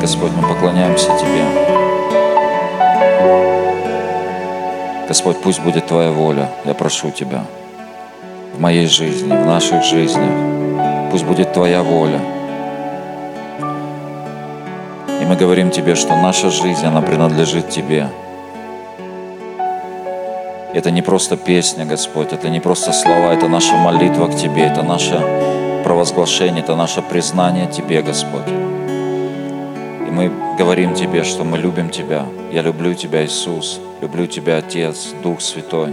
Господь, мы поклоняемся Тебе. Господь, пусть будет Твоя воля. Я прошу Тебя в моей жизни, в наших жизнях. Пусть будет Твоя воля. И мы говорим Тебе, что наша жизнь, она принадлежит Тебе. Это не просто песня, Господь, это не просто слова, это наша молитва к Тебе, это наше провозглашение, это наше признание Тебе, Господь. И мы говорим Тебе, что мы любим Тебя. Я люблю Тебя, Иисус. Люблю Тебя, Отец, Дух Святой.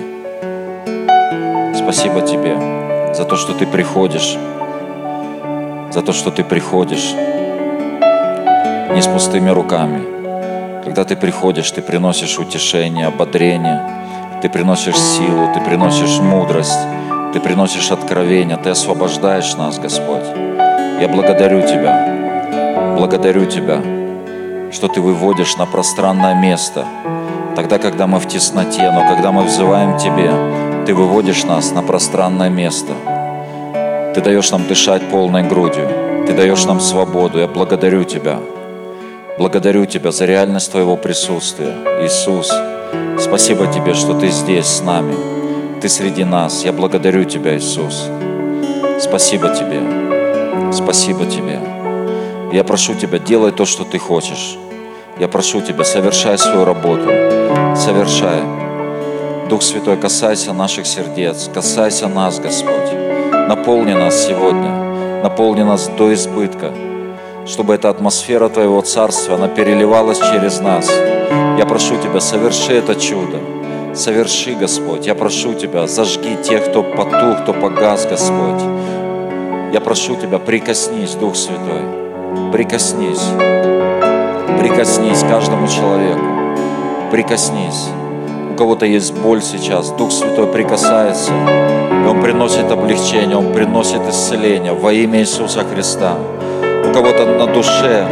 Спасибо Тебе за то, что Ты приходишь, за то, что Ты приходишь не с пустыми руками. Когда Ты приходишь, Ты приносишь утешение, ободрение, Ты приносишь силу, Ты приносишь мудрость, Ты приносишь откровение, Ты освобождаешь нас, Господь. Я благодарю Тебя, благодарю Тебя, что Ты выводишь на пространное место, тогда, когда мы в тесноте, но когда мы взываем Тебе, Ты выводишь нас на пространное место. Ты даешь нам дышать полной грудью. Ты даешь нам свободу. Я благодарю Тебя. Благодарю Тебя за реальность Твоего присутствия. Иисус, спасибо Тебе, что Ты здесь с нами. Ты среди нас. Я благодарю Тебя, Иисус. Спасибо Тебе. Спасибо Тебе. Я прошу Тебя, делай то, что Ты хочешь. Я прошу Тебя, совершай свою работу. Совершай. Дух Святой, касайся наших сердец, касайся нас, Господь. Наполни нас сегодня, наполни нас до избытка, чтобы эта атмосфера Твоего Царства, она переливалась через нас. Я прошу Тебя, соверши это чудо. Соверши, Господь. Я прошу Тебя, зажги тех, кто потух, кто погас, Господь. Я прошу Тебя, прикоснись, Дух Святой. Прикоснись. Прикоснись каждому человеку. Прикоснись. У кого-то есть боль сейчас. Дух Святой прикасается. И Он приносит облегчение, Он приносит исцеление во имя Иисуса Христа. У кого-то на душе,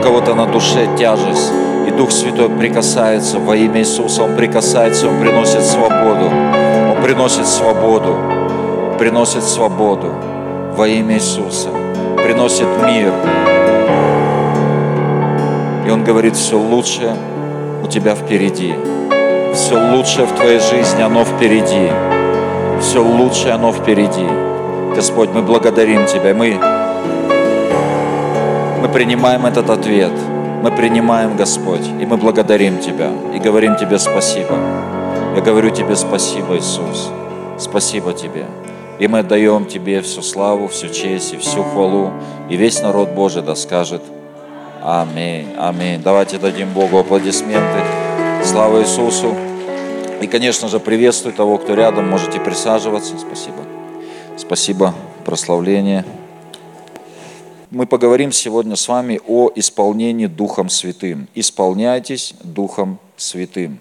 у кого-то на душе тяжесть. И Дух Святой прикасается во имя Иисуса. Он прикасается, Он приносит свободу. Он приносит свободу. Приносит свободу во имя Иисуса. Приносит мир. И Он говорит, все лучшее у тебя впереди. Все лучшее в твоей жизни, оно впереди. Все лучшее, оно впереди. Господь, мы благодарим Тебя. Мы, мы принимаем этот ответ. Мы принимаем, Господь, и мы благодарим Тебя. И говорим Тебе спасибо. Я говорю Тебе спасибо, Иисус. Спасибо Тебе. И мы отдаем Тебе всю славу, всю честь и всю хвалу. И весь народ Божий да скажет Аминь, аминь. Давайте дадим Богу аплодисменты. Слава Иисусу. И, конечно же, приветствую того, кто рядом. Можете присаживаться. Спасибо. Спасибо. Прославление. Мы поговорим сегодня с вами о исполнении Духом Святым. Исполняйтесь Духом Святым.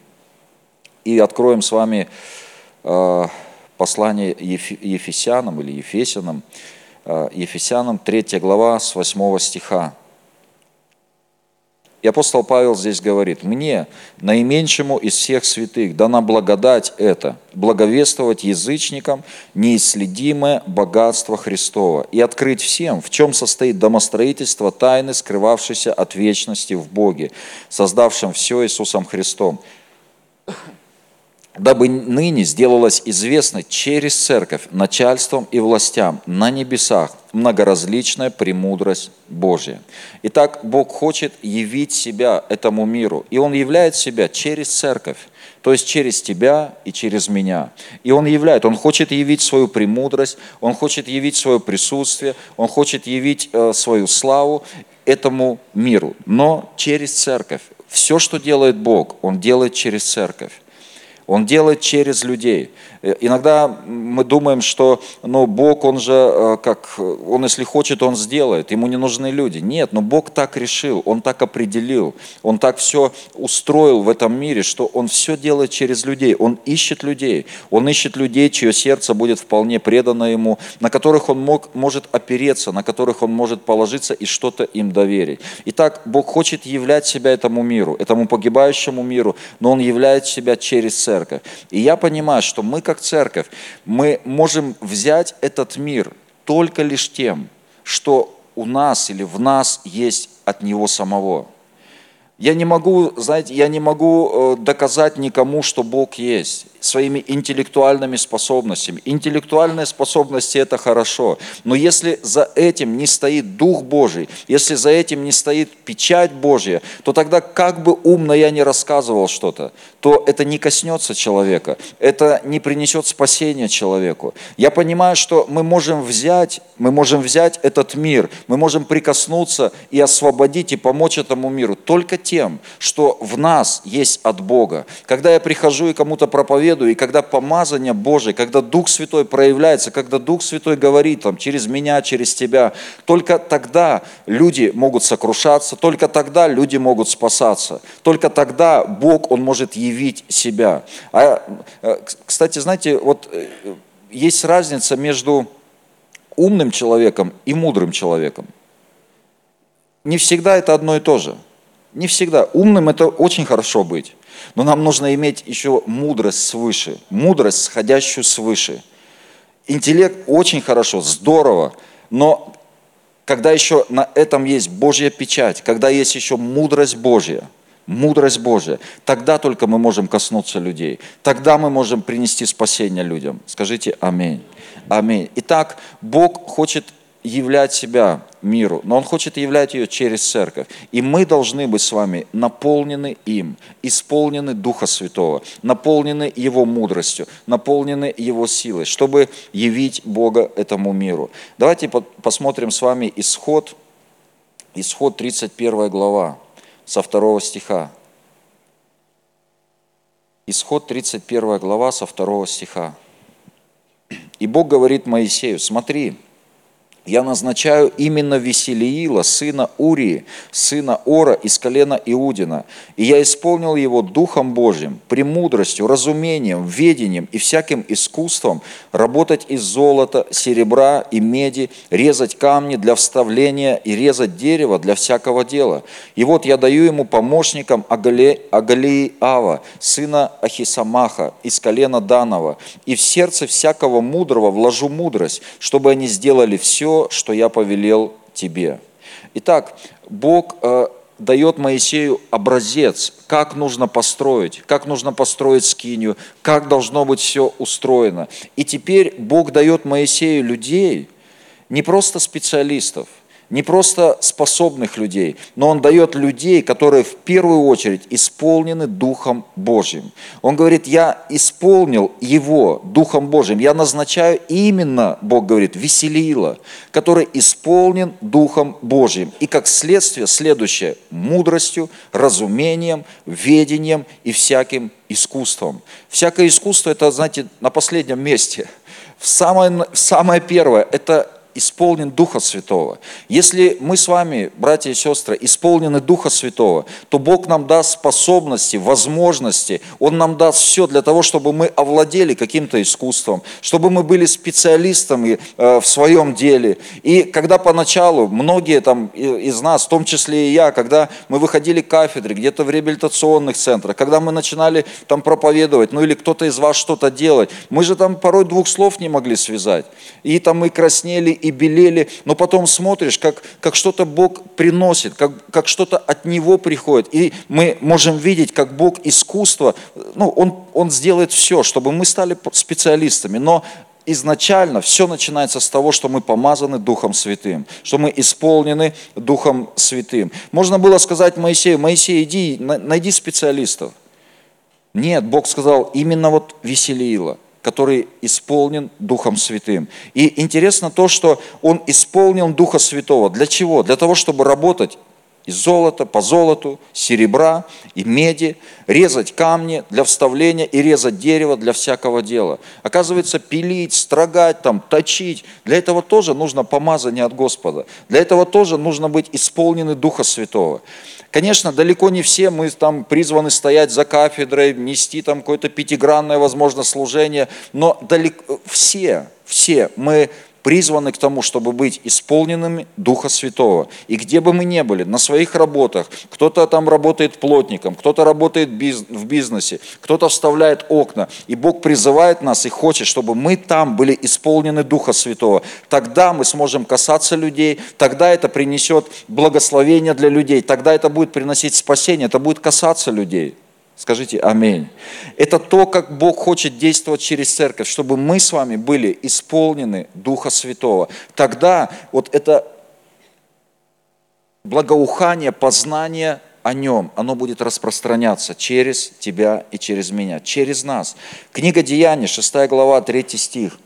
И откроем с вами э, послание Ефесянам или Ефесянам, э, Ефесянам 3 глава с 8 стиха. И апостол Павел здесь говорит, «Мне, наименьшему из всех святых, дана благодать это, благовествовать язычникам неисследимое богатство Христова и открыть всем, в чем состоит домостроительство тайны, скрывавшейся от вечности в Боге, создавшем все Иисусом Христом, дабы ныне сделалось известно через церковь начальством и властям на небесах многоразличная премудрость Божья. Итак, Бог хочет явить себя этому миру, и Он являет себя через церковь, то есть через тебя и через меня. И Он являет, Он хочет явить свою премудрость, Он хочет явить свое присутствие, Он хочет явить э, свою славу этому миру, но через церковь. Все, что делает Бог, Он делает через церковь. Он делает через людей. Э, иногда мы думаем, что ну, Бог, Он же, э, как, Он если хочет, Он сделает, Ему не нужны люди. Нет, но Бог так решил, Он так определил, Он так все устроил в этом мире, что Он все делает через людей. Он ищет людей, Он ищет людей, чье сердце будет вполне предано Ему, на которых Он мог, может опереться, на которых Он может положиться и что-то им доверить. Итак, Бог хочет являть себя этому миру, этому погибающему миру, но Он являет себя через церковь. И я понимаю, что мы как церковь, мы можем взять этот мир только лишь тем, что у нас или в нас есть от Него самого. Я не могу, знаете, я не могу э, доказать никому, что Бог есть своими интеллектуальными способностями. Интеллектуальные способности – это хорошо, но если за этим не стоит Дух Божий, если за этим не стоит печать Божья, то тогда как бы умно я не рассказывал что-то, то это не коснется человека, это не принесет спасения человеку. Я понимаю, что мы можем взять, мы можем взять этот мир, мы можем прикоснуться и освободить и помочь этому миру только тем, что в нас есть от Бога. Когда я прихожу и кому-то проповедую, и когда помазание Божие, когда Дух Святой проявляется, когда Дух Святой говорит там, через меня, через тебя, только тогда люди могут сокрушаться, только тогда люди могут спасаться, только тогда Бог, Он может явить себя. А, э, кстати, знаете, вот э, есть разница между умным человеком и мудрым человеком. Не всегда это одно и то же – не всегда. Умным это очень хорошо быть. Но нам нужно иметь еще мудрость свыше, мудрость, сходящую свыше. Интеллект очень хорошо, здорово, но когда еще на этом есть Божья печать, когда есть еще мудрость Божья, мудрость Божья, тогда только мы можем коснуться людей, тогда мы можем принести спасение людям. Скажите аминь. Аминь. Итак, Бог хочет являть себя миру, но Он хочет являть ее через церковь. И мы должны быть с вами наполнены им, исполнены Духа Святого, наполнены Его мудростью, наполнены Его силой, чтобы явить Бога этому миру. Давайте посмотрим с вами исход, исход 31 глава, со второго стиха. Исход 31 глава со второго стиха. И Бог говорит Моисею, смотри, я назначаю именно Веселиила, сына Урии, сына Ора из колена Иудина. И я исполнил его Духом Божьим, премудростью, разумением, ведением и всяким искусством работать из золота, серебра и меди, резать камни для вставления и резать дерево для всякого дела. И вот я даю ему помощникам Агалии Ава, сына Ахисамаха, из колена Данова, и в сердце всякого мудрого вложу мудрость, чтобы они сделали все, что я повелел тебе. Итак, Бог э, дает Моисею образец, как нужно построить, как нужно построить скинию, как должно быть все устроено. И теперь Бог дает Моисею людей, не просто специалистов, не просто способных людей, но Он дает людей, которые в первую очередь исполнены Духом Божьим. Он говорит, я исполнил Его Духом Божьим, я назначаю именно, Бог говорит, Веселила, который исполнен Духом Божьим. И как следствие, следующее, мудростью, разумением, ведением и всяким искусством. Всякое искусство, это, знаете, на последнем месте. Самое, самое первое, это исполнен Духа Святого. Если мы с вами, братья и сестры, исполнены Духа Святого, то Бог нам даст способности, возможности, Он нам даст все для того, чтобы мы овладели каким-то искусством, чтобы мы были специалистами э, в своем деле. И когда поначалу многие там из нас, в том числе и я, когда мы выходили к кафедре, где-то в реабилитационных центрах, когда мы начинали там проповедовать, ну или кто-то из вас что-то делать, мы же там порой двух слов не могли связать. И там мы краснели, и белели, но потом смотришь, как, как что-то Бог приносит, как, как что-то от Него приходит. И мы можем видеть, как Бог искусство, ну, Он, он сделает все, чтобы мы стали специалистами. Но изначально все начинается с того, что мы помазаны Духом Святым, что мы исполнены Духом Святым. Можно было сказать Моисею, Моисей, иди, найди специалистов. Нет, Бог сказал, именно вот Веселиила – который исполнен Духом Святым. И интересно то, что он исполнен Духа Святого. Для чего? Для того, чтобы работать из золота по золоту, серебра и меди, резать камни для вставления и резать дерево для всякого дела. Оказывается, пилить, строгать, там, точить, для этого тоже нужно помазание от Господа. Для этого тоже нужно быть исполнены Духа Святого. Конечно, далеко не все мы там призваны стоять за кафедрой, нести там какое-то пятигранное, возможно, служение, но далеко, все, все мы призваны к тому, чтобы быть исполненными Духа Святого. И где бы мы ни были, на своих работах, кто-то там работает плотником, кто-то работает в бизнесе, кто-то вставляет окна, и Бог призывает нас и хочет, чтобы мы там были исполнены Духа Святого. Тогда мы сможем касаться людей, тогда это принесет благословение для людей, тогда это будет приносить спасение, это будет касаться людей. Скажите аминь. Это то, как Бог хочет действовать через церковь, чтобы мы с вами были исполнены Духа Святого. Тогда вот это благоухание, познание о нем, оно будет распространяться через тебя и через меня, через нас. Книга Деяний, 6 глава, 3 стих.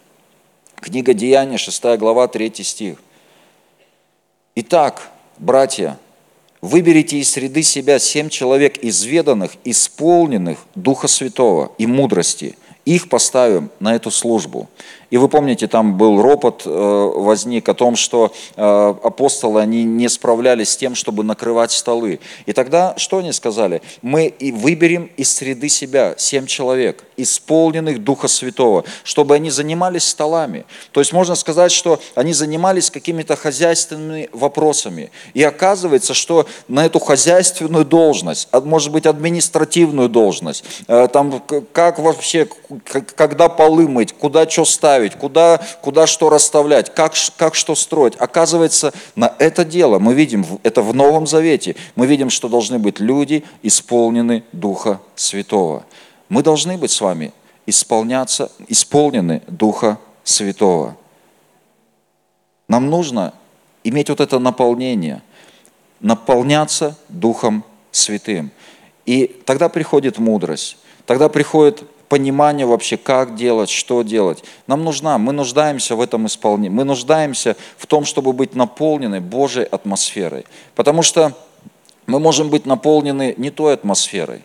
Книга Деяний, 6 глава, 3 стих. Итак, братья, Выберите из среды себя семь человек изведанных, исполненных Духа Святого и мудрости. Их поставим на эту службу. И вы помните, там был ропот, э, возник о том, что э, апостолы, они не справлялись с тем, чтобы накрывать столы. И тогда что они сказали? Мы и выберем из среды себя семь человек, исполненных Духа Святого, чтобы они занимались столами. То есть можно сказать, что они занимались какими-то хозяйственными вопросами. И оказывается, что на эту хозяйственную должность, может быть административную должность, э, там как вообще, когда полы мыть, куда что ставить, ставить, куда, куда что расставлять, как, как что строить. Оказывается, на это дело мы видим, это в Новом Завете, мы видим, что должны быть люди, исполнены Духа Святого. Мы должны быть с вами исполняться, исполнены Духа Святого. Нам нужно иметь вот это наполнение, наполняться Духом Святым. И тогда приходит мудрость, тогда приходит понимание вообще, как делать, что делать. Нам нужна, мы нуждаемся в этом исполнении, мы нуждаемся в том, чтобы быть наполнены Божьей атмосферой. Потому что мы можем быть наполнены не той атмосферой,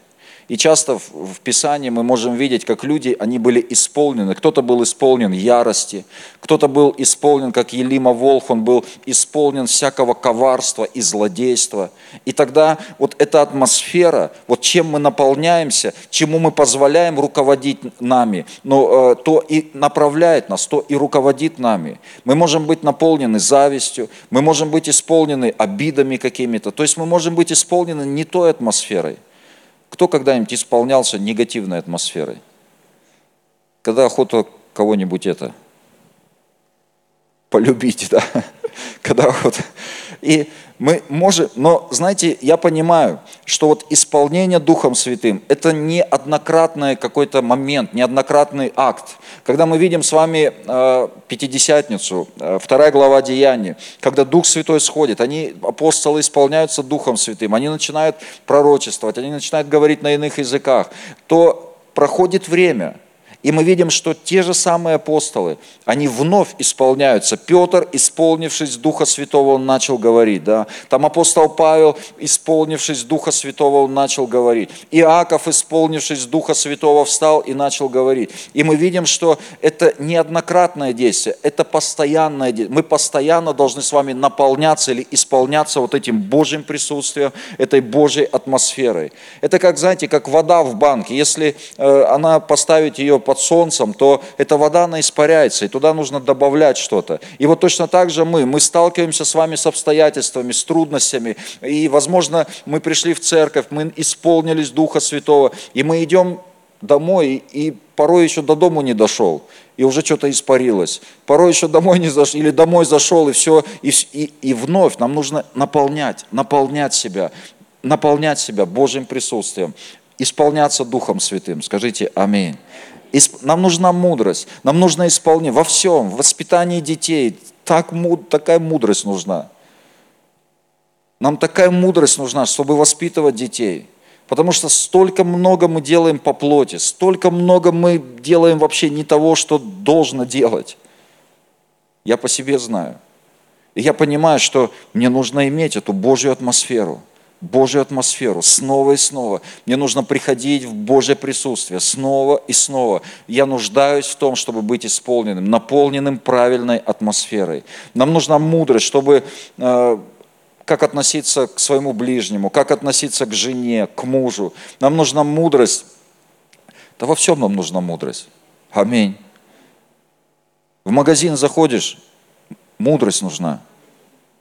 и часто в Писании мы можем видеть, как люди, они были исполнены. Кто-то был исполнен ярости, кто-то был исполнен, как Елима Волх, он был исполнен всякого коварства и злодейства. И тогда вот эта атмосфера, вот чем мы наполняемся, чему мы позволяем руководить нами, но, э, то и направляет нас, то и руководит нами. Мы можем быть наполнены завистью, мы можем быть исполнены обидами какими-то, то есть мы можем быть исполнены не той атмосферой. Кто когда-нибудь исполнялся негативной атмосферой? Когда охота кого-нибудь это полюбить, да? Когда охота. И мы можем, но знаете, я понимаю, что вот исполнение Духом Святым – это не однократный какой-то момент, неоднократный акт. Когда мы видим с вами э, Пятидесятницу, э, вторая глава Деяний, когда Дух Святой сходит, они, апостолы, исполняются Духом Святым, они начинают пророчествовать, они начинают говорить на иных языках, то проходит время – и мы видим, что те же самые апостолы, они вновь исполняются. Петр, исполнившись Духа Святого, он начал говорить. Да? Там апостол Павел, исполнившись Духа Святого, он начал говорить. Иаков, исполнившись Духа Святого, встал и начал говорить. И мы видим, что это неоднократное действие, это постоянное действие. Мы постоянно должны с вами наполняться или исполняться вот этим Божьим присутствием, этой Божьей атмосферой. Это как, знаете, как вода в банке. Если э, она поставить ее под солнцем, то эта вода, она испаряется, и туда нужно добавлять что-то. И вот точно так же мы, мы сталкиваемся с вами с обстоятельствами, с трудностями, и, возможно, мы пришли в церковь, мы исполнились Духа Святого, и мы идем домой, и порой еще до дому не дошел, и уже что-то испарилось. Порой еще домой не зашел, или домой зашел, и все, и, и, и вновь нам нужно наполнять, наполнять себя, наполнять себя Божьим присутствием, исполняться Духом Святым. Скажите Аминь. Нам нужна мудрость, нам нужно исполнение во всем, в воспитании детей. Так, такая мудрость нужна. Нам такая мудрость нужна, чтобы воспитывать детей. Потому что столько много мы делаем по плоти, столько много мы делаем вообще не того, что должно делать. Я по себе знаю. И я понимаю, что мне нужно иметь эту Божью атмосферу – Божью атмосферу снова и снова. Мне нужно приходить в Божье присутствие снова и снова. Я нуждаюсь в том, чтобы быть исполненным, наполненным правильной атмосферой. Нам нужна мудрость, чтобы э, как относиться к своему ближнему, как относиться к жене, к мужу. Нам нужна мудрость. Да во всем нам нужна мудрость. Аминь. В магазин заходишь, Мудрость нужна.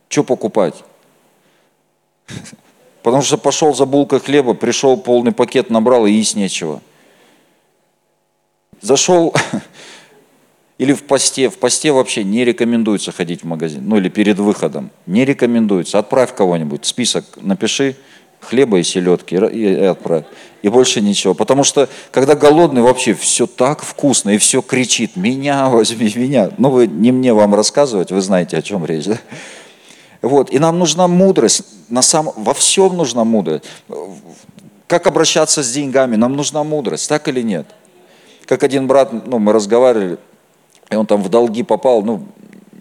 Что покупать? Потому что пошел за булкой хлеба, пришел полный пакет, набрал и есть нечего. Зашел или в посте. В посте вообще не рекомендуется ходить в магазин. Ну или перед выходом. Не рекомендуется. Отправь кого-нибудь. Список напиши хлеба и селедки и отправь. И больше ничего. Потому что, когда голодный, вообще все так вкусно, и все кричит, меня возьми, меня. Ну, вы не мне вам рассказывать, вы знаете, о чем речь. Да? Вот. И нам нужна мудрость. На сам... Во всем нужна мудрость. Как обращаться с деньгами? Нам нужна мудрость, так или нет? Как один брат, ну, мы разговаривали, и он там в долги попал, ну,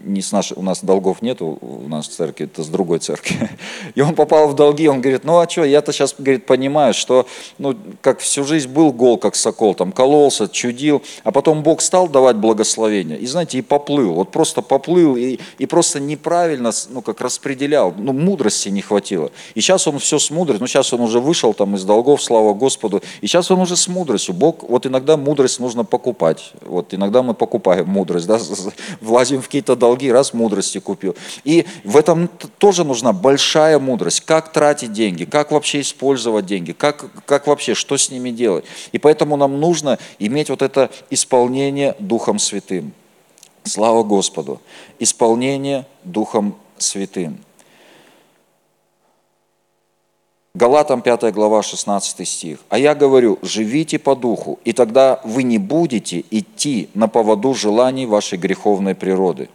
не с нашей, у нас долгов нету у нас церкви, это с другой церкви. И он попал в долги, он говорит, ну а что, я-то сейчас, говорит, понимаю, что, ну, как всю жизнь был гол, как сокол, там, кололся, чудил, а потом Бог стал давать благословение, и, знаете, и поплыл, вот просто поплыл, и, и просто неправильно, ну, как распределял, ну, мудрости не хватило. И сейчас он все с мудростью, ну, сейчас он уже вышел там из долгов, слава Господу, и сейчас он уже с мудростью. Бог, вот иногда мудрость нужно покупать, вот иногда мы покупаем мудрость, да, влазим в какие-то долги, долги, раз мудрости купил. И в этом тоже нужна большая мудрость. Как тратить деньги, как вообще использовать деньги, как, как вообще, что с ними делать. И поэтому нам нужно иметь вот это исполнение Духом Святым. Слава Господу. Исполнение Духом Святым. Галатам 5 глава 16 стих. «А я говорю, живите по духу, и тогда вы не будете идти на поводу желаний вашей греховной природы»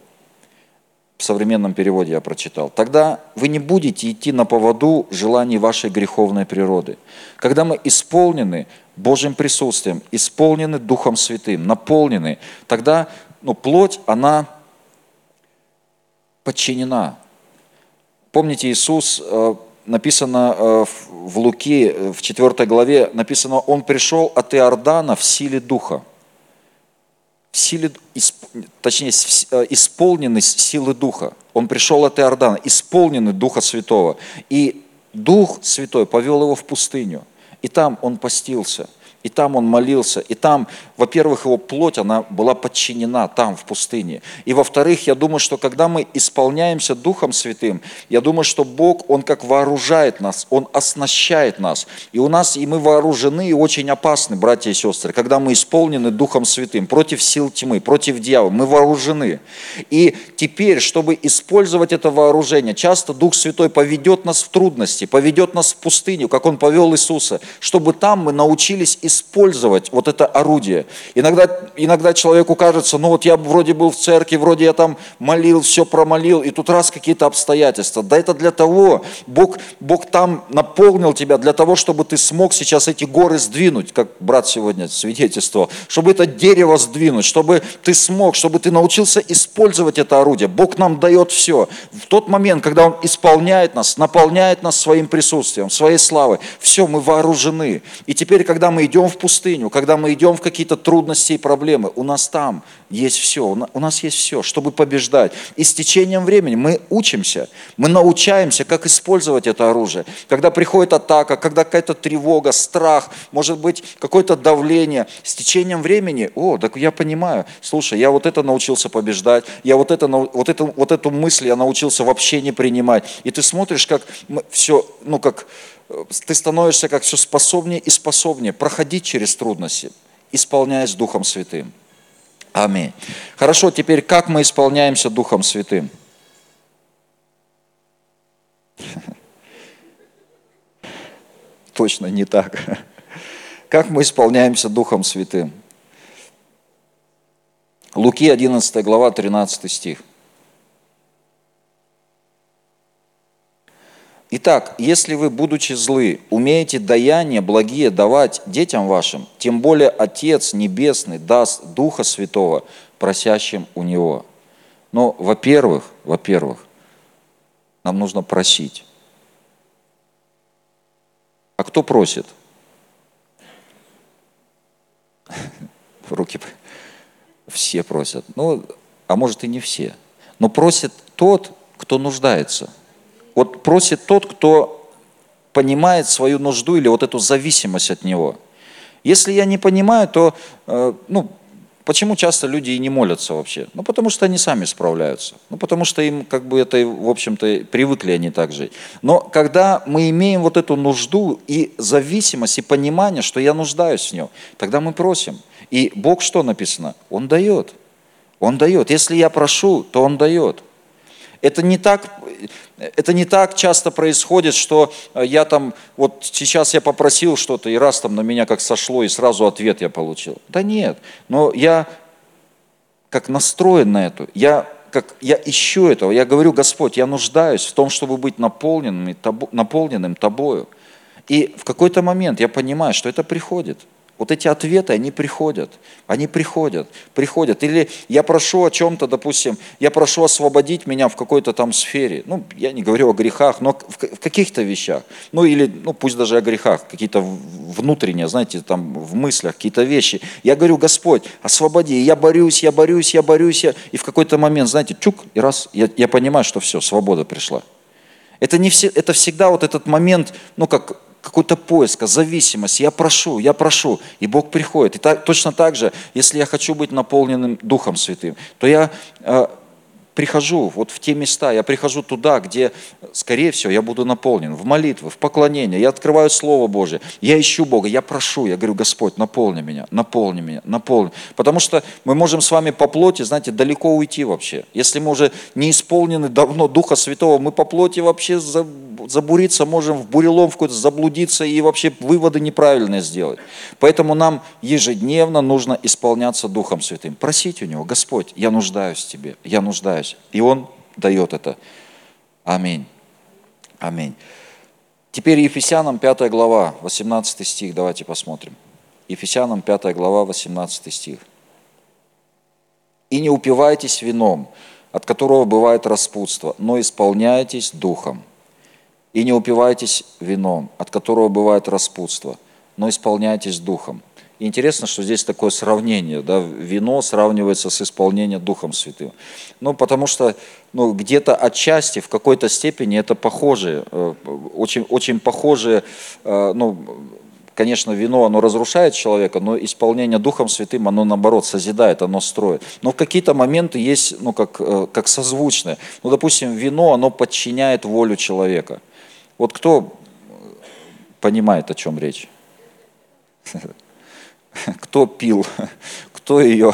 в современном переводе я прочитал, тогда вы не будете идти на поводу желаний вашей греховной природы. Когда мы исполнены Божьим присутствием, исполнены Духом Святым, наполнены, тогда ну, плоть, она подчинена. Помните, Иисус, э, написано э, в Луки, э, в 4 главе, написано, Он пришел от Иордана в силе Духа – силе, точнее, э, исполненность силы Духа. Он пришел от Иордана, исполненный Духа Святого. И Дух Святой повел его в пустыню. И там он постился – и там он молился, и там, во-первых, его плоть, она была подчинена там, в пустыне. И во-вторых, я думаю, что когда мы исполняемся Духом Святым, я думаю, что Бог, Он как вооружает нас, Он оснащает нас. И у нас, и мы вооружены, и очень опасны, братья и сестры, когда мы исполнены Духом Святым против сил тьмы, против дьявола, мы вооружены. И теперь, чтобы использовать это вооружение, часто Дух Святой поведет нас в трудности, поведет нас в пустыню, как Он повел Иисуса, чтобы там мы научились использовать вот это орудие. Иногда, иногда человеку кажется, ну вот я вроде был в церкви, вроде я там молил, все промолил, и тут раз какие-то обстоятельства. Да это для того, Бог, Бог там наполнил тебя для того, чтобы ты смог сейчас эти горы сдвинуть, как брат сегодня свидетельствовал, чтобы это дерево сдвинуть, чтобы ты смог, чтобы ты научился использовать это орудие. Бог нам дает все. В тот момент, когда Он исполняет нас, наполняет нас своим присутствием, своей славой, все, мы вооружены. И теперь, когда мы идем в пустыню, когда мы идем в какие-то трудности и проблемы, у нас там есть все, у нас есть все, чтобы побеждать. И с течением времени мы учимся, мы научаемся, как использовать это оружие. Когда приходит атака, когда какая-то тревога, страх, может быть, какое-то давление, с течением времени, о, так я понимаю, слушай, я вот это научился побеждать, я вот, это, вот, это, вот эту мысль я научился вообще не принимать. И ты смотришь, как все, ну как ты становишься как все способнее и способнее проходить через трудности, исполняясь Духом Святым. Аминь. Хорошо, теперь как мы исполняемся Духом Святым? Точно не так. Как мы исполняемся Духом Святым? Луки 11 глава 13 стих. Итак, если вы, будучи злы, умеете даяние благие давать детям вашим, тем более Отец Небесный даст Духа Святого просящим у Него. Но, во-первых, во-первых, нам нужно просить. А кто просит? Руки все просят. Ну, а может и не все. Но просит тот, кто нуждается – вот просит тот, кто понимает свою нужду или вот эту зависимость от него. Если я не понимаю, то, э, ну, Почему часто люди и не молятся вообще? Ну, потому что они сами справляются. Ну, потому что им, как бы, это, в общем-то, привыкли они так жить. Но когда мы имеем вот эту нужду и зависимость, и понимание, что я нуждаюсь в нем, тогда мы просим. И Бог что написано? Он дает. Он дает. Если я прошу, то Он дает. Это не так, это не так часто происходит, что я там, вот сейчас я попросил что-то, и раз там на меня как сошло, и сразу ответ я получил. Да нет, но я как настроен на это, я как я ищу этого, я говорю, Господь, я нуждаюсь в том, чтобы быть наполненным, наполненным Тобою. И в какой-то момент я понимаю, что это приходит – вот эти ответы, они приходят, они приходят, приходят. Или я прошу о чем-то, допустим, я прошу освободить меня в какой-то там сфере. Ну, я не говорю о грехах, но в каких-то вещах. Ну, или, ну, пусть даже о грехах, какие-то внутренние, знаете, там в мыслях, какие-то вещи. Я говорю, Господь, освободи. Я борюсь, я борюсь, я борюсь. Я... И в какой-то момент, знаете, чук, и раз, я, я понимаю, что все, свобода пришла. Это, не все, это всегда вот этот момент, ну, как какой-то поиск, зависимость. Я прошу, я прошу, и Бог приходит. И так, точно так же, если я хочу быть наполненным Духом Святым, то я э, прихожу вот в те места, я прихожу туда, где, скорее всего, я буду наполнен, в молитвы, в поклонение, я открываю Слово Божие, я ищу Бога, я прошу, я говорю, Господь, наполни меня, наполни меня, наполни. Потому что мы можем с вами по плоти, знаете, далеко уйти вообще. Если мы уже не исполнены давно Духа Святого, мы по плоти вообще забуриться можем, в бурелом в какой-то заблудиться и вообще выводы неправильные сделать. Поэтому нам ежедневно нужно исполняться Духом Святым. Просить у Него, Господь, я нуждаюсь в Тебе, я нуждаюсь. И Он дает это. Аминь. Аминь. Теперь Ефесянам 5 глава, 18 стих, давайте посмотрим. Ефесянам 5 глава, 18 стих. «И не упивайтесь вином, от которого бывает распутство, но исполняйтесь духом. И не упивайтесь вином, от которого бывает распутство, но исполняйтесь духом». И интересно, что здесь такое сравнение, да, вино сравнивается с исполнением Духом Святым. Ну, потому что ну, где-то отчасти, в какой-то степени это похожие, э, очень, очень похожие, э, ну, конечно, вино, оно разрушает человека, но исполнение Духом Святым, оно наоборот созидает, оно строит. Но в какие-то моменты есть, ну, как, э, как созвучное. Ну, допустим, вино, оно подчиняет волю человека. Вот кто понимает, о чем речь? Кто пил? Кто ее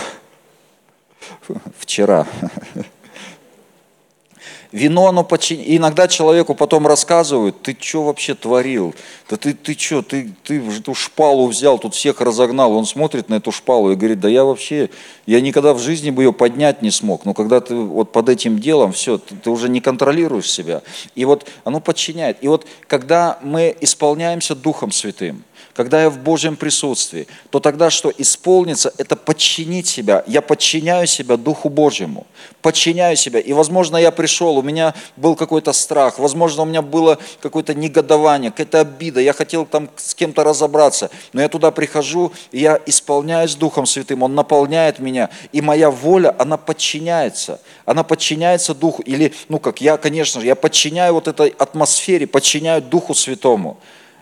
вчера? Вино, оно подчин... иногда человеку потом рассказывают, ты что вообще творил? Да ты, ты что, ты, ты эту шпалу взял, тут всех разогнал. Он смотрит на эту шпалу и говорит, да я вообще, я никогда в жизни бы ее поднять не смог. Но когда ты вот под этим делом, все, ты, ты уже не контролируешь себя. И вот оно подчиняет. И вот когда мы исполняемся Духом Святым, когда я в Божьем присутствии, то тогда что исполнится, это подчинить себя. Я подчиняю себя Духу Божьему, подчиняю себя. И, возможно, я пришел, у меня был какой-то страх, возможно, у меня было какое-то негодование, какая-то обида, я хотел там с кем-то разобраться, но я туда прихожу, и я исполняюсь Духом Святым, Он наполняет меня, и моя воля, она подчиняется, она подчиняется Духу, или, ну как, я, конечно же, я подчиняю вот этой атмосфере, подчиняю Духу Святому.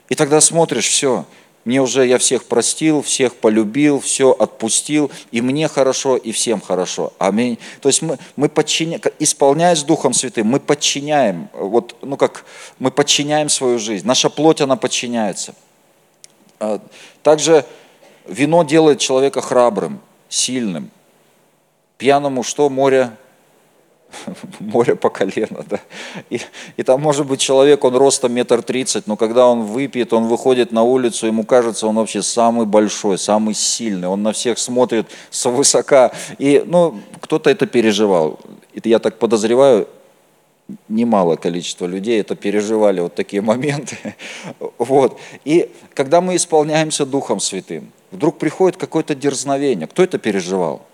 И тогда смотришь, все, мне уже я всех простил, всех полюбил, все отпустил, и мне хорошо, и всем хорошо. Аминь. То есть мы, мы подчиняем, исполняясь Духом Святым, мы подчиняем, вот, ну как, мы подчиняем свою жизнь. Наша плоть, она подчиняется. А, также вино делает человека храбрым, сильным. Пьяному что море море по колено, да. И, и там может быть человек, он ростом метр тридцать, но когда он выпьет, он выходит на улицу, ему кажется, он вообще самый большой, самый сильный, он на всех смотрит свысока. И, ну, кто-то это переживал. Это я так подозреваю, немалое количество людей это переживали, вот такие моменты. Вот. И когда мы исполняемся Духом Святым, вдруг приходит какое-то дерзновение. Кто это переживал?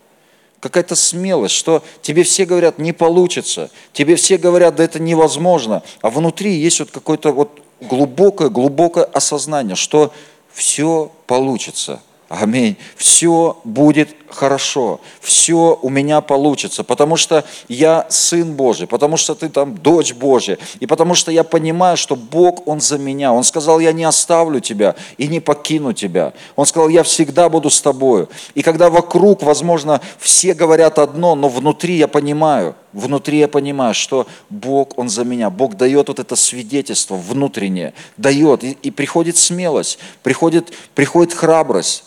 Какая-то смелость, что тебе все говорят, не получится, тебе все говорят, да это невозможно, а внутри есть вот какое-то вот глубокое, глубокое осознание, что все получится. Аминь. Все будет хорошо, все у меня получится, потому что я сын Божий, потому что ты там дочь Божья, и потому что я понимаю, что Бог, Он за меня. Он сказал, я не оставлю тебя и не покину тебя. Он сказал, я всегда буду с тобою. И когда вокруг, возможно, все говорят одно, но внутри я понимаю, внутри я понимаю, что Бог, Он за меня. Бог дает вот это свидетельство внутреннее, дает, и, и приходит смелость, приходит, приходит храбрость.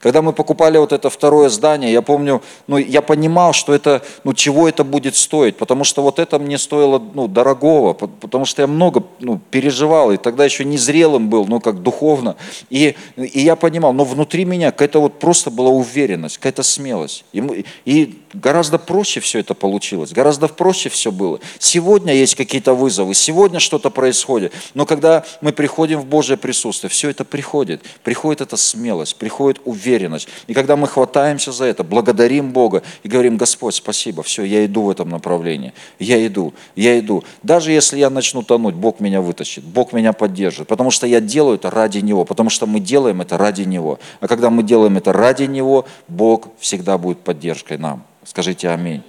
Когда мы покупали вот это второе здание, я помню, ну, я понимал, что это, ну, чего это будет стоить, потому что вот это мне стоило, ну, дорогого, потому что я много, ну, переживал, и тогда еще незрелым был, ну, как духовно, и, и я понимал, но внутри меня какая-то вот просто была уверенность, какая-то смелость, и, и гораздо проще все это получилось, гораздо проще все было. Сегодня есть какие-то вызовы, сегодня что-то происходит, но когда мы приходим в Божье присутствие, все это приходит, приходит эта смелость, приходит уверенность, уверенность. И когда мы хватаемся за это, благодарим Бога и говорим, Господь, спасибо, все, я иду в этом направлении, я иду, я иду. Даже если я начну тонуть, Бог меня вытащит, Бог меня поддержит, потому что я делаю это ради Него, потому что мы делаем это ради Него. А когда мы делаем это ради Него, Бог всегда будет поддержкой нам. Скажите аминь.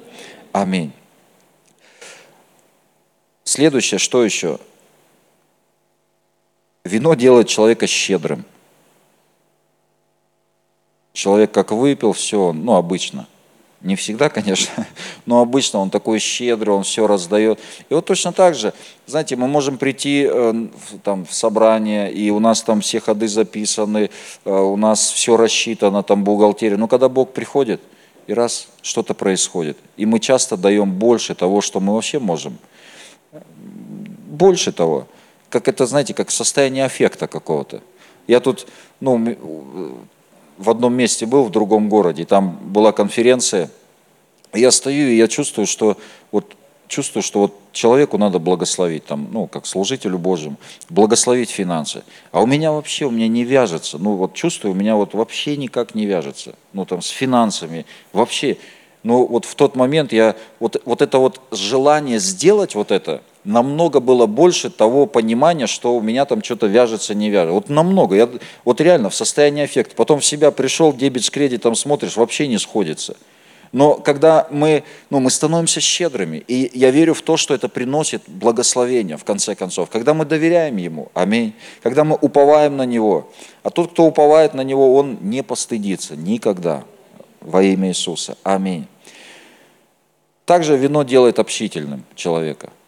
Аминь. Следующее, что еще? Вино делает человека щедрым. Человек как выпил, все, ну, обычно. Не всегда, конечно, но обычно он такой щедрый, он все раздает. И вот точно так же, знаете, мы можем прийти э, там, в собрание, и у нас там все ходы записаны, э, у нас все рассчитано, там бухгалтерия. Но когда Бог приходит, и раз что-то происходит, и мы часто даем больше того, что мы вообще можем. Больше того, как это, знаете, как состояние аффекта какого-то. Я тут, ну, в одном месте был, в другом городе, там была конференция, я стою и я чувствую, что вот чувствую, что вот человеку надо благословить, там, ну, как служителю Божьему, благословить финансы. А у меня вообще, у меня не вяжется, ну, вот чувствую, у меня вот вообще никак не вяжется, ну, там, с финансами, вообще. Но вот в тот момент я, вот, вот это вот желание сделать вот это, намного было больше того понимания, что у меня там что-то вяжется, не вяжется. Вот намного. Я, вот реально в состоянии эффекта. Потом в себя пришел, дебет с кредитом смотришь, вообще не сходится. Но когда мы, ну, мы становимся щедрыми, и я верю в то, что это приносит благословение, в конце концов, когда мы доверяем Ему, аминь, когда мы уповаем на Него, а тот, кто уповает на Него, он не постыдится никогда во имя Иисуса, аминь. Также вино делает общительным человека –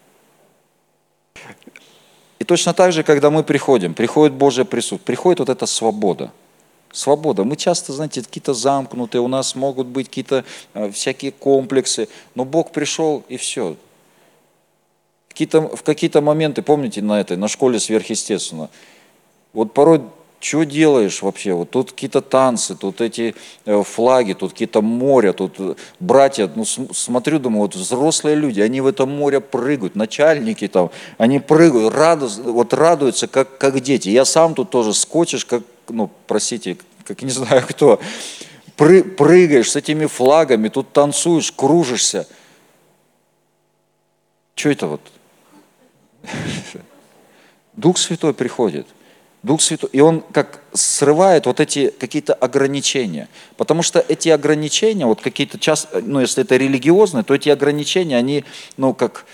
и точно так же, когда мы приходим, приходит Божье присутствие, приходит вот эта свобода. Свобода. Мы часто, знаете, какие-то замкнутые, у нас могут быть какие-то э, всякие комплексы, но Бог пришел и все. Какие-то, в какие-то моменты, помните на этой, на школе сверхъестественно, вот порой что делаешь вообще? Вот тут какие-то танцы, тут эти э, флаги, тут какие-то моря, тут э, братья, ну смотрю, думаю, вот взрослые люди, они в это море прыгают, начальники там, они прыгают, раду, вот радуются, как, как дети. Я сам тут тоже скочишь, как, ну, простите, как не знаю кто, Пры, прыгаешь с этими флагами, тут танцуешь, кружишься. Что это вот? Дух Святой приходит – Дух Святой, и Он как срывает вот эти какие-то ограничения. Потому что эти ограничения, вот какие-то час, ну если это религиозные, то эти ограничения, они, ну как,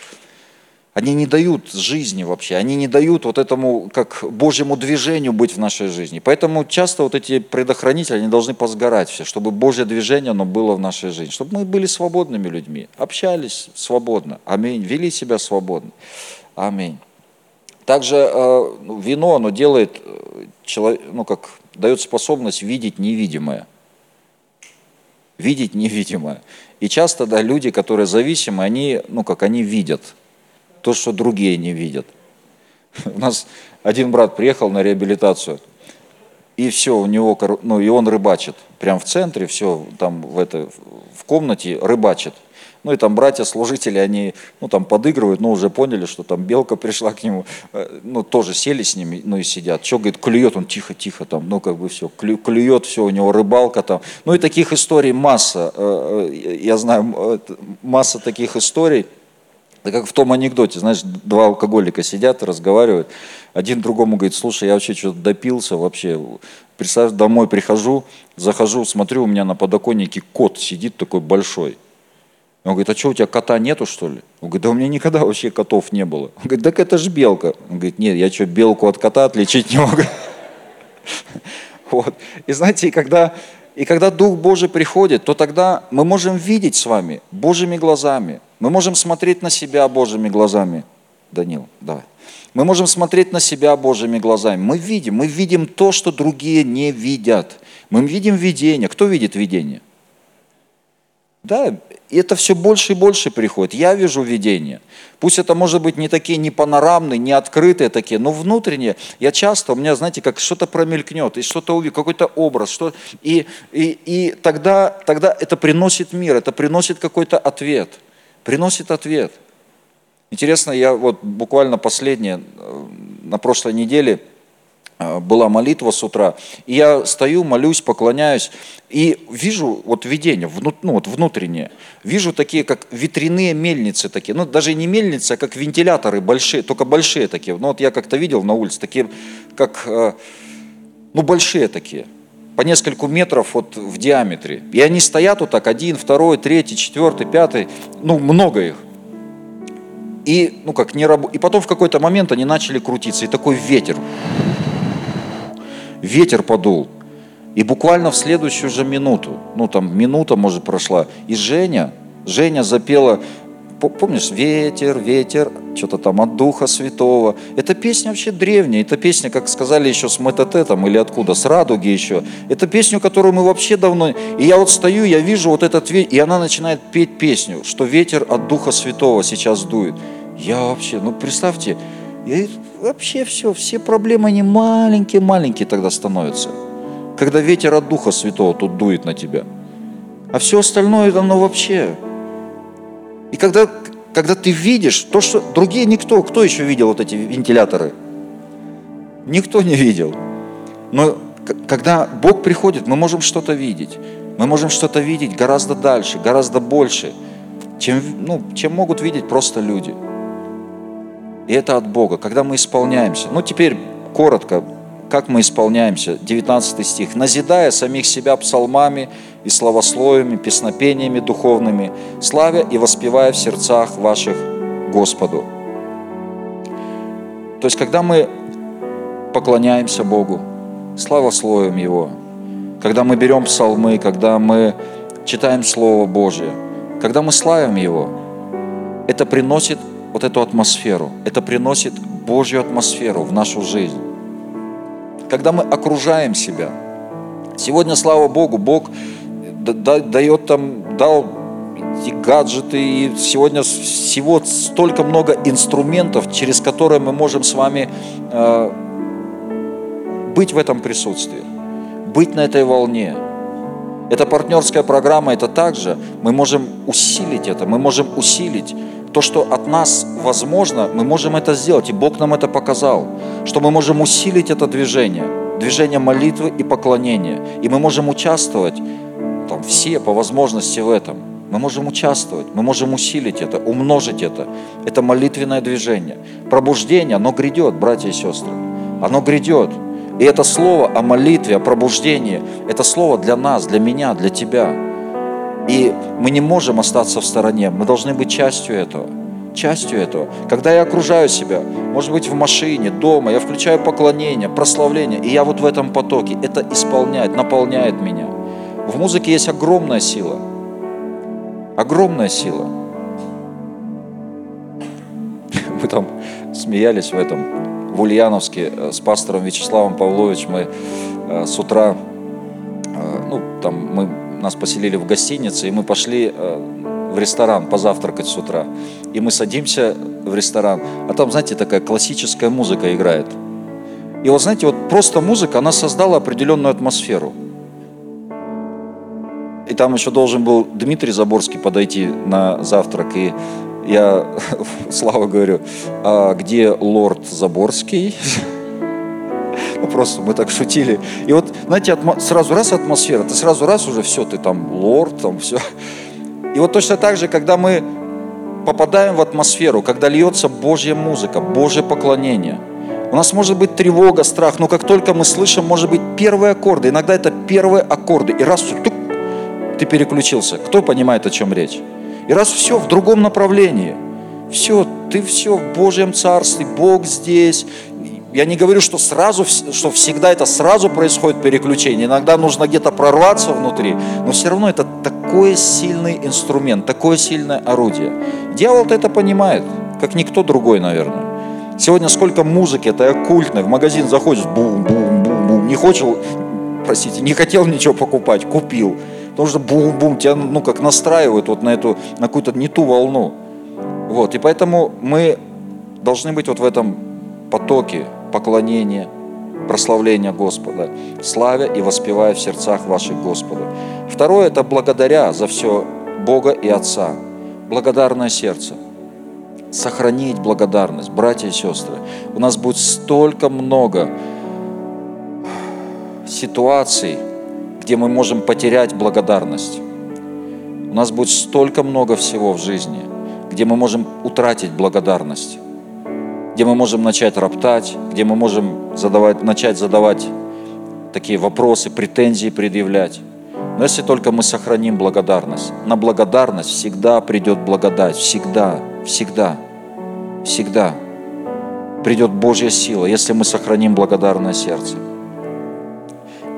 они не дают жизни вообще, они не дают вот этому, как Божьему движению быть в нашей жизни. Поэтому часто вот эти предохранители, они должны позгорать все, чтобы Божье движение, оно было в нашей жизни. Чтобы мы были свободными людьми, общались свободно, аминь, вели себя свободно, аминь. Также э, ну, вино, оно делает, э, ну как, дает способность видеть невидимое. Видеть невидимое. И часто, да, люди, которые зависимы, они, ну как, они видят то, что другие не видят. У нас один брат приехал на реабилитацию, и все, у него, ну и он рыбачит. Прям в центре, все, там в, это, в комнате рыбачит. Ну и там братья-служители, они ну, там подыгрывают, но уже поняли, что там белка пришла к нему, э, ну тоже сели с ними, ну и сидят. Что, говорит, клюет он тихо-тихо там, ну как бы все, клюет, все, у него рыбалка там. Ну и таких историй масса, э, э, я знаю, масса таких историй. Это как в том анекдоте, знаешь, два алкоголика сидят, разговаривают, один другому говорит, слушай, я вообще что-то допился вообще, домой прихожу, захожу, смотрю, у меня на подоконнике кот сидит такой большой. Он говорит, а что, у тебя кота нету, что ли? Он говорит, да у меня никогда вообще котов не было. Он говорит, так это ж белка. Он говорит, нет, я что, белку от кота отличить не могу? Вот. И знаете, и когда, и когда Дух Божий приходит, то тогда мы можем видеть с вами Божьими глазами. Мы можем смотреть на себя Божьими глазами. Данил, давай. Мы можем смотреть на себя Божьими глазами. Мы видим, мы видим то, что другие не видят. Мы видим видение. Кто видит видение? Да, это все больше и больше приходит. Я вижу видение. Пусть это может быть не такие, не панорамные, не открытые такие, но внутренние. Я часто, у меня, знаете, как что-то промелькнет, и что-то увижу, какой-то образ. Что, и и, и тогда, тогда это приносит мир, это приносит какой-то ответ. Приносит ответ. Интересно, я вот буквально последнее, э, на прошлой неделе, была молитва с утра, и я стою, молюсь, поклоняюсь, и вижу вот видение, ну вот внутреннее, вижу такие, как ветряные мельницы такие, ну даже не мельницы, а как вентиляторы большие, только большие такие, ну вот я как-то видел на улице, такие, как, э, ну большие такие, по нескольку метров вот в диаметре. И они стоят вот так, один, второй, третий, четвертый, пятый, ну много их. И, ну как, не раб... и потом в какой-то момент они начали крутиться, и такой ветер. Ветер подул. И буквально в следующую же минуту, ну там минута, может, прошла, и Женя, Женя запела, помнишь, ветер, ветер, что-то там от Духа Святого. Это песня вообще древняя, это песня, как сказали еще с МТТ или откуда, с Радуги еще. Это песню, которую мы вообще давно... И я вот стою, я вижу вот этот ветер, и она начинает петь песню, что ветер от Духа Святого сейчас дует. Я вообще, ну представьте, я, вообще все, все проблемы не маленькие-маленькие тогда становятся. Когда ветер от Духа Святого тут дует на тебя. А все остальное, оно вообще. И когда, когда ты видишь то, что другие никто, кто еще видел вот эти вентиляторы? Никто не видел. Но когда Бог приходит, мы можем что-то видеть. Мы можем что-то видеть гораздо дальше, гораздо больше, чем, ну, чем могут видеть просто люди. И это от Бога, когда мы исполняемся. Ну, теперь коротко, как мы исполняемся. 19 стих. «Назидая самих себя псалмами и словословиями, песнопениями духовными, славя и воспевая в сердцах ваших Господу». То есть, когда мы поклоняемся Богу, славословим Его, когда мы берем псалмы, когда мы читаем Слово Божье, когда мы славим Его, это приносит вот эту атмосферу. Это приносит Божью атмосферу в нашу жизнь. Когда мы окружаем себя. Сегодня, слава Богу, Бог дает там, дал и гаджеты, и сегодня всего столько много инструментов, через которые мы можем с вами э, быть в этом присутствии, быть на этой волне. Это партнерская программа, это также мы можем усилить это, мы можем усилить то, что от нас возможно, мы можем это сделать. И Бог нам это показал, что мы можем усилить это движение, движение молитвы и поклонения. И мы можем участвовать, там, все по возможности в этом. Мы можем участвовать, мы можем усилить это, умножить это. Это молитвенное движение. Пробуждение, оно грядет, братья и сестры. Оно грядет. И это слово о молитве, о пробуждении, это слово для нас, для меня, для тебя. И мы не можем остаться в стороне, мы должны быть частью этого. Частью этого. Когда я окружаю себя, может быть, в машине, дома, я включаю поклонение, прославление, и я вот в этом потоке, это исполняет, наполняет меня. В музыке есть огромная сила. Огромная сила. Мы там смеялись в этом, в Ульяновске э, с пастором Вячеславом Павловичем. Мы э, с утра, э, ну, там мы нас поселили в гостинице, и мы пошли в ресторан позавтракать с утра. И мы садимся в ресторан, а там, знаете, такая классическая музыка играет. И вот, знаете, вот просто музыка, она создала определенную атмосферу. И там еще должен был Дмитрий Заборский подойти на завтрак, и я Слава говорю, а где лорд Заборский? Ну, просто мы так шутили. И вот, знаете, сразу раз атмосфера, ты сразу раз уже все, ты там лорд, там все. И вот точно так же, когда мы попадаем в атмосферу, когда льется Божья музыка, Божье поклонение, У нас может быть тревога, страх, но как только мы слышим, может быть, первые аккорды. Иногда это первые аккорды. И раз тук, ты переключился. Кто понимает, о чем речь? И раз все в другом направлении. Все, ты все в Божьем Царстве, Бог здесь. Я не говорю, что сразу, что всегда это сразу происходит переключение. Иногда нужно где-то прорваться внутри, но все равно это такой сильный инструмент, такое сильное орудие. Дьявол-то это понимает, как никто другой, наверное. Сегодня сколько музыки, это оккультной. В магазин заходишь, бум-бум-бум-бум. Не хочел, простите, не хотел ничего покупать, купил. Потому что бум-бум тебя, ну, как настраивают вот на эту, на какую-то не ту волну. Вот, и поэтому мы должны быть вот в этом потоке поклонения, прославления Господа, славя и воспевая в сердцах ваших Господа. Второе – это благодаря за все Бога и Отца. Благодарное сердце – сохранить благодарность, братья и сестры. У нас будет столько много ситуаций, где мы можем потерять благодарность. У нас будет столько много всего в жизни, где мы можем утратить благодарность, где мы можем начать роптать, где мы можем задавать, начать задавать такие вопросы, претензии предъявлять. Но если только мы сохраним благодарность, на благодарность всегда придет благодать, всегда всегда, всегда придет Божья сила, если мы сохраним благодарное сердце.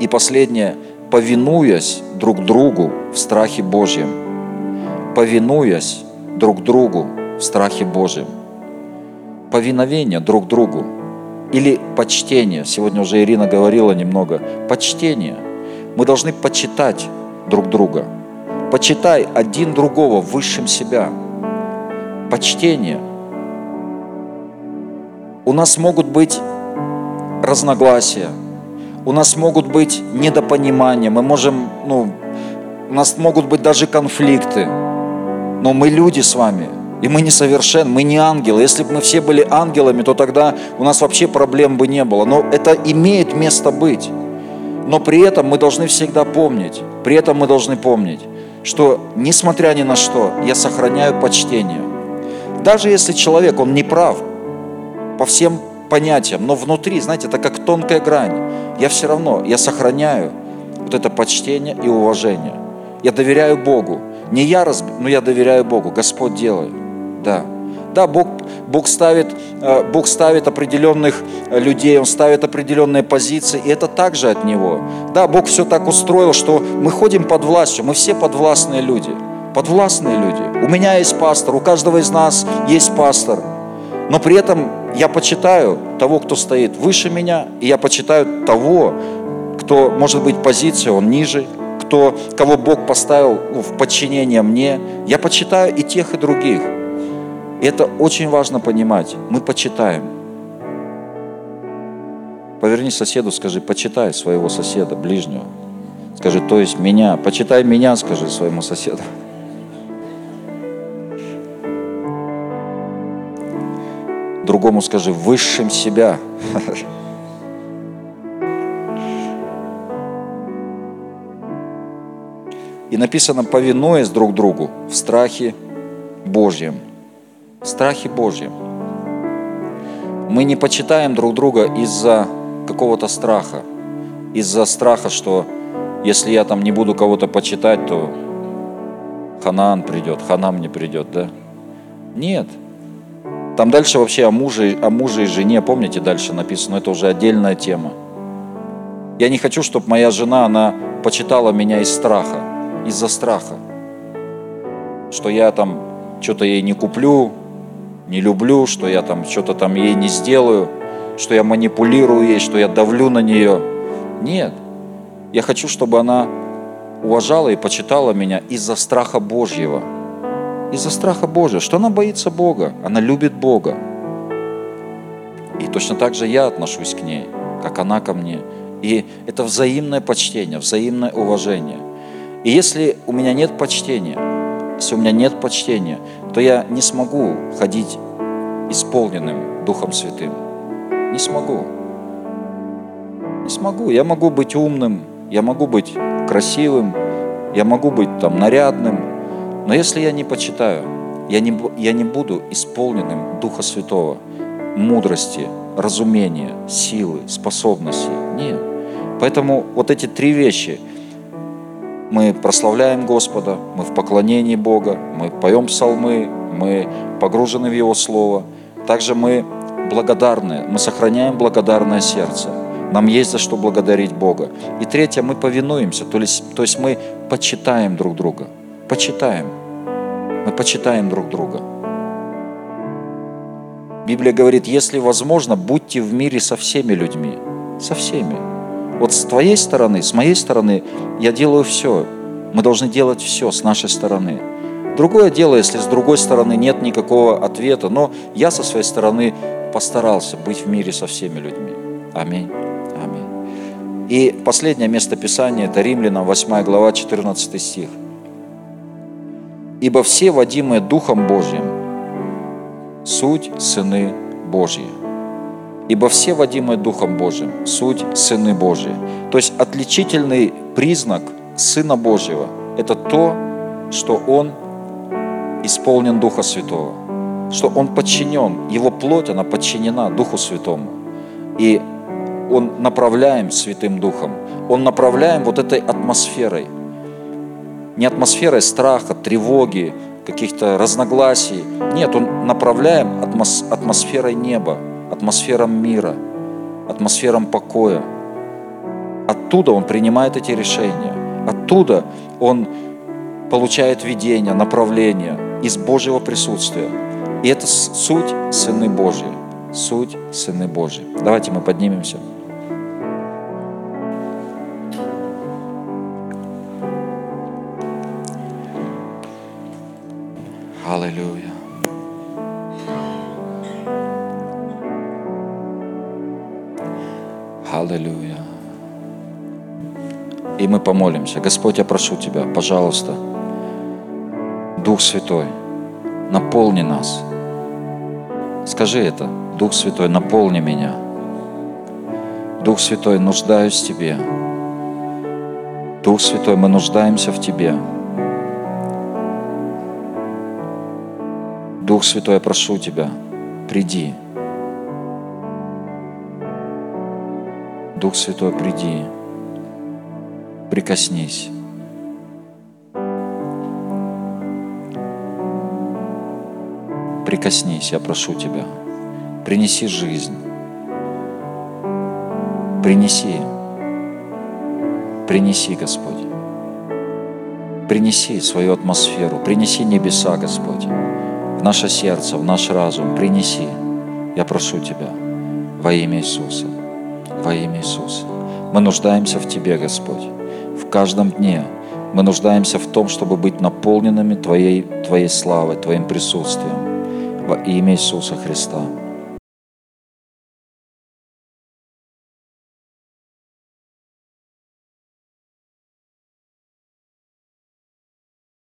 И последнее, повинуясь друг другу в страхе Божьем. Повинуясь друг другу в страхе Божьем. Повиновение друг другу. Или почтение. Сегодня уже Ирина говорила немного. Почтение. Мы должны почитать друг друга. Почитай один другого высшим себя – почтение. У нас могут быть разногласия, у нас могут быть недопонимания, мы можем, ну, у нас могут быть даже конфликты, но мы люди с вами, и мы не совершенны, мы не ангелы. Если бы мы все были ангелами, то тогда у нас вообще проблем бы не было. Но это имеет место быть. Но при этом мы должны всегда помнить, при этом мы должны помнить, что несмотря ни на что, я сохраняю почтение. Даже если человек, он не прав по всем понятиям, но внутри, знаете, это как тонкая грань. Я все равно, я сохраняю вот это почтение и уважение. Я доверяю Богу. Не я, разб... но я доверяю Богу. Господь делает. Да. Да, Бог, Бог, ставит, э, Бог ставит определенных э, людей, Он ставит определенные позиции, и это также от Него. Да, Бог все так устроил, что мы ходим под властью, мы все подвластные люди – подвластные люди. У меня есть пастор, у каждого из нас есть пастор. Но при этом я почитаю того, кто стоит выше меня, и я почитаю того, кто, может быть, позиция, он ниже, кто, кого Бог поставил ну, в подчинение мне. Я почитаю и тех, и других. И это очень важно понимать. Мы почитаем. Поверни соседу, скажи, почитай своего соседа, ближнего. Скажи, то есть меня. Почитай меня, скажи своему соседу. Другому скажи, высшим себя. И написано, повинуясь друг другу в страхе Божьем. В страхе Божьем. Мы не почитаем друг друга из-за какого-то страха. Из-за страха, что если я там не буду кого-то почитать, то Ханаан придет, Ханам не придет, да? Нет. Там дальше вообще о муже, о муже и жене, помните, дальше написано, это уже отдельная тема. Я не хочу, чтобы моя жена, она почитала меня из страха, из-за страха, что я там что-то ей не куплю, не люблю, что я там что-то там ей не сделаю, что я манипулирую ей, что я давлю на нее. Нет. Я хочу, чтобы она уважала и почитала меня из-за страха Божьего – из-за страха Божия, что она боится Бога, она любит Бога. И точно так же я отношусь к ней, как она ко мне. И это взаимное почтение, взаимное уважение. И если у меня нет почтения, если у меня нет почтения, то я не смогу ходить исполненным Духом Святым. Не смогу. Не смогу. Я могу быть умным, я могу быть красивым, я могу быть там нарядным, но если я не почитаю, я не, я не буду исполненным Духа Святого, мудрости, разумения, силы, способностей. Нет. Поэтому вот эти три вещи – мы прославляем Господа, мы в поклонении Бога, мы поем псалмы, мы погружены в Его Слово. Также мы благодарны, мы сохраняем благодарное сердце. Нам есть за что благодарить Бога. И третье, мы повинуемся, то есть, то есть мы почитаем друг друга. Почитаем. Мы почитаем друг друга. Библия говорит, если возможно, будьте в мире со всеми людьми. Со всеми. Вот с твоей стороны, с моей стороны я делаю все. Мы должны делать все с нашей стороны. Другое дело, если с другой стороны нет никакого ответа, но я со своей стороны постарался быть в мире со всеми людьми. Аминь. Аминь. И последнее место Писания – это Римлянам 8 глава 14 стих. «Ибо все, водимые Духом Божьим, суть сыны Божьи». Ибо все, водимые Духом Божьим, суть сыны Божьи. То есть отличительный признак Сына Божьего – это то, что Он исполнен Духа Святого, что Он подчинен, Его плоть, она подчинена Духу Святому. И Он направляем Святым Духом, Он направляем вот этой атмосферой. Не атмосферой страха, тревоги, каких-то разногласий. Нет, Он направляем атмос атмосферой неба, атмосфером мира, атмосфером покоя. Оттуда Он принимает эти решения. Оттуда Он получает видение, направление из Божьего присутствия. И это суть Сыны Божьи. Суть Сыны Божьи. Давайте мы поднимемся. Аллилуйя. Аллилуйя. И мы помолимся. Господь, я прошу Тебя, пожалуйста, Дух Святой, наполни нас. Скажи это. Дух Святой, наполни меня. Дух Святой, нуждаюсь в Тебе. Дух Святой, мы нуждаемся в Тебе. Дух Святой, я прошу Тебя, приди. Дух Святой, приди. Прикоснись. Прикоснись, я прошу Тебя. Принеси жизнь. Принеси. Принеси, Господь. Принеси свою атмосферу. Принеси небеса, Господь. В наше сердце, в наш разум. Принеси. Я прошу Тебя. Во имя Иисуса. Во имя Иисуса. Мы нуждаемся в Тебе, Господь. В каждом дне мы нуждаемся в том, чтобы быть наполненными Твоей, Твоей славой, Твоим присутствием во имя Иисуса Христа.